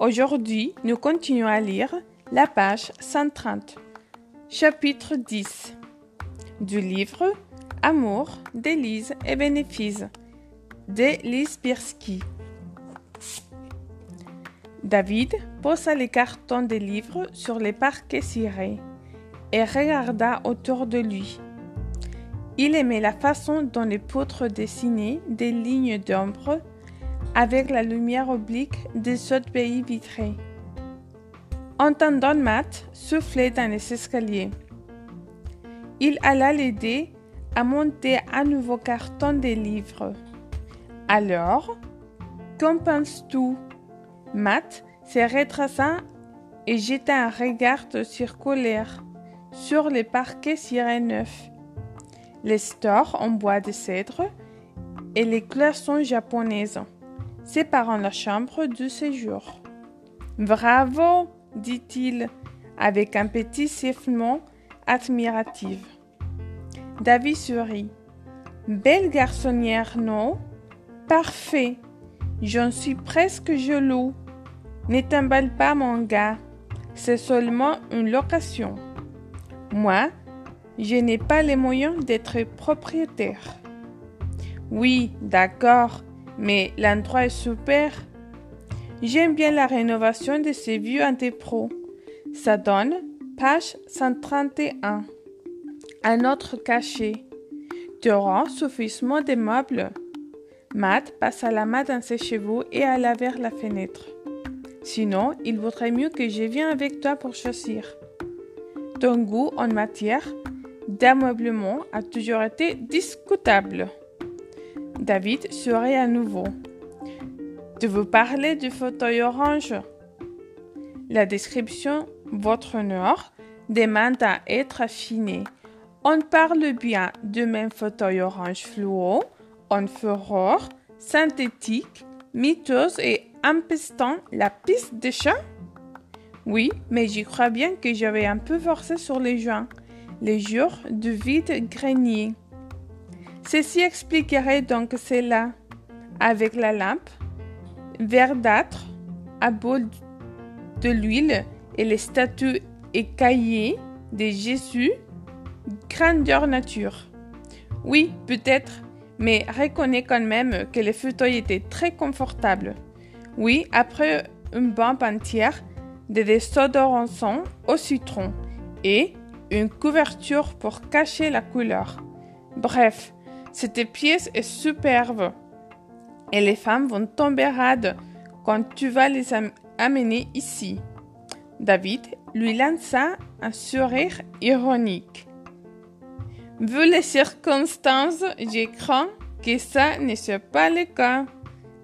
Aujourd'hui, nous continuons à lire la page 130, chapitre 10 du livre Amour, délices et bénéfices de Lise. David posa les cartons des livres sur les parquets cirés et regarda autour de lui. Il aimait la façon dont les poutres dessinaient des lignes d'ombre avec la lumière oblique des autres pays vitrés. Entendant Matt souffler dans les escaliers, il alla l'aider à monter un nouveau carton des livres. Alors, qu'en penses-tu? Matt se retraça et jeta un regard circulaire sur les parquets cirés neufs, les stores en bois de cèdre et les cloisons japonaises séparant la chambre du séjour. Bravo, dit-il avec un petit sifflement admiratif. David sourit. Belle garçonnière, non? Parfait. J'en suis presque jaloux. Ne t'emballe pas, mon gars. C'est seulement une location. Moi, je n'ai pas les moyens d'être propriétaire. Oui, d'accord, mais l'endroit est super. J'aime bien la rénovation de ces vieux antépros. Ça donne page 131. Un autre cachet. Auras suffisamment de meubles. Matt passa la main dans ses cheveux et alla vers la fenêtre. Sinon, il vaudrait mieux que je vienne avec toi pour choisir. Ton goût en matière d'ameublement a toujours été discutable. David sourit à nouveau. De vous parler du fauteuil orange. La description, votre honneur, demande à être affinée. On parle bien du même fauteuil orange fluo, en fureur, synthétique, miteuse et empestant la piste de chat Oui, mais j'y crois bien que j'avais un peu forcé sur les joints, les jours du vide grenier. Ceci expliquerait donc cela. Avec la lampe, verdâtre, à bol de l'huile et les statues écaillées de Jésus, grandeur nature. Oui, peut-être, mais reconnais quand même que les fauteuils étaient très confortables. Oui, après une bombe entière de désodorisants au citron et une couverture pour cacher la couleur. Bref, cette pièce est superbe. Et les femmes vont tomber rades quand tu vas les amener ici. David lui lança un sourire ironique. Vu les circonstances, j'ai craint que ça ne soit pas le cas.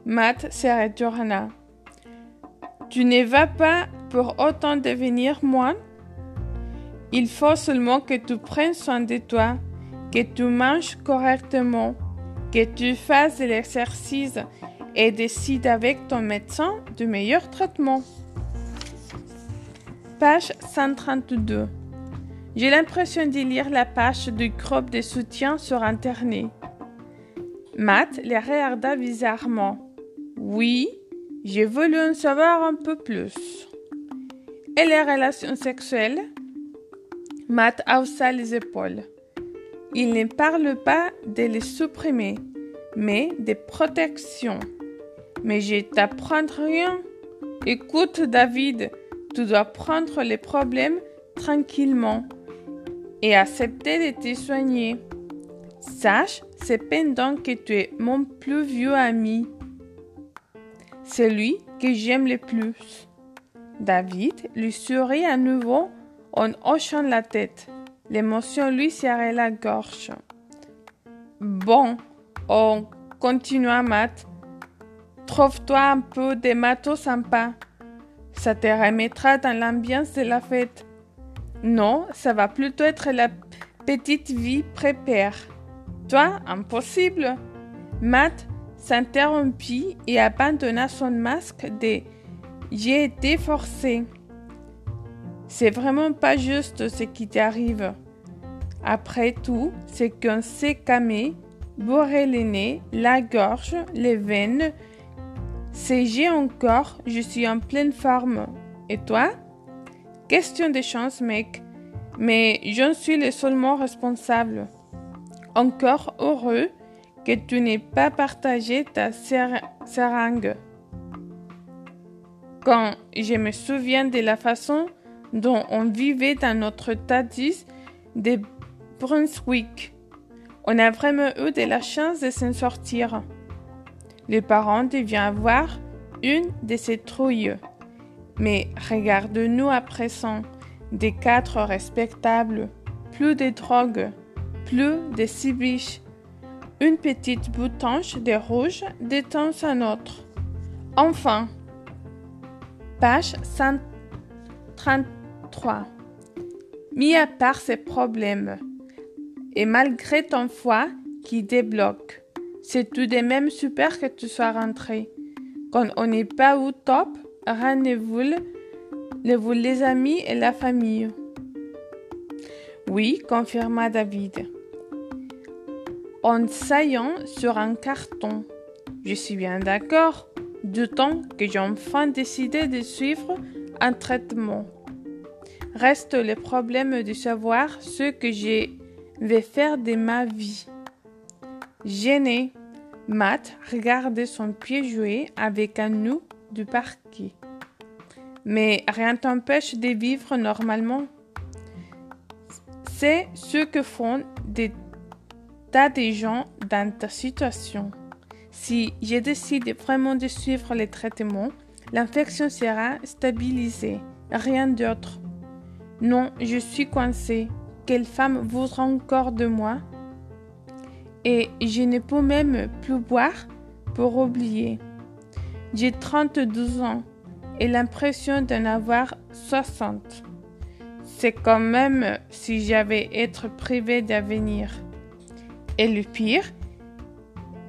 Matt se retourna. Tu ne vas pas pour autant devenir moine? Il faut seulement que tu prennes soin de toi que tu manges correctement, que tu fasses de l'exercice et décides avec ton médecin du meilleur traitement. Page 132. J'ai l'impression de lire la page du groupe de soutien sur Internet. Matt les regarda bizarrement. Oui, j'ai voulu en savoir un peu plus. Et les relations sexuelles? Matt haussa les épaules. Il ne parle pas de les supprimer, mais de protection. Mais je t'apprends rien. Écoute, David, tu dois prendre les problèmes tranquillement et accepter de te soigner. Sache cependant que tu es mon plus vieux ami, celui que j'aime le plus. David lui sourit à nouveau en hochant la tête. L'émotion lui serrait la gorge. Bon, on continua Matt. Trouve-toi un peu des matos sympas. Ça te remettra dans l'ambiance de la fête. Non, ça va plutôt être la petite vie prépare. Toi, impossible. Matt s'interrompit et abandonna son masque de J'ai été forcé. C'est vraiment pas juste ce qui t'arrive. Après tout, c'est qu'on s'est camé, bourré les nez, la gorge, les veines. C'est j'ai encore, je suis en pleine forme. Et toi? Question de chance, mec. Mais je suis le seulement responsable. Encore heureux que tu n'aies pas partagé ta seringue. Quand je me souviens de la façon dont on vivait dans notre Tadis de Brunswick, on a vraiment eu de la chance de s'en sortir. Les parents devaient avoir une de ces trouilles. Mais regarde-nous à présent, des quatre respectables, plus de drogue, plus de cibiches, une petite boutonche de rouge de temps à autre. Enfin, page 133. Mis à part ces problèmes, et malgré ton foie qui débloque, c'est tout de même super que tu sois rentré. Quand on n'est pas au top, rendez-vous vous les amis et la famille. Oui, confirma David en saillant sur un carton. Je suis bien d'accord, du temps que j'ai enfin décidé de suivre un traitement. Reste le problème de savoir ce que je vais faire de ma vie. Gêné, Matt regardait son pied jouer avec un nous du parquet. Mais rien t'empêche de vivre normalement. C'est ce que font des des gens dans ta situation. Si je décide vraiment de suivre les traitements, l'infection sera stabilisée, rien d'autre. Non, je suis coincée. Quelle femme voudra encore de moi? Et je ne peux même plus boire pour oublier. J'ai 32 ans et l'impression d'en avoir 60. C'est quand même si j'avais être privée d'avenir. Et le pire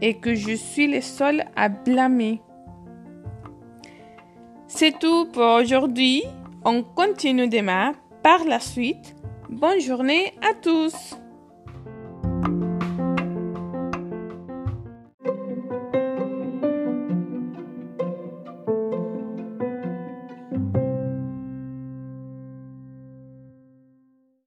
est que je suis le seul à blâmer. C'est tout pour aujourd'hui. On continue demain par la suite. Bonne journée à tous.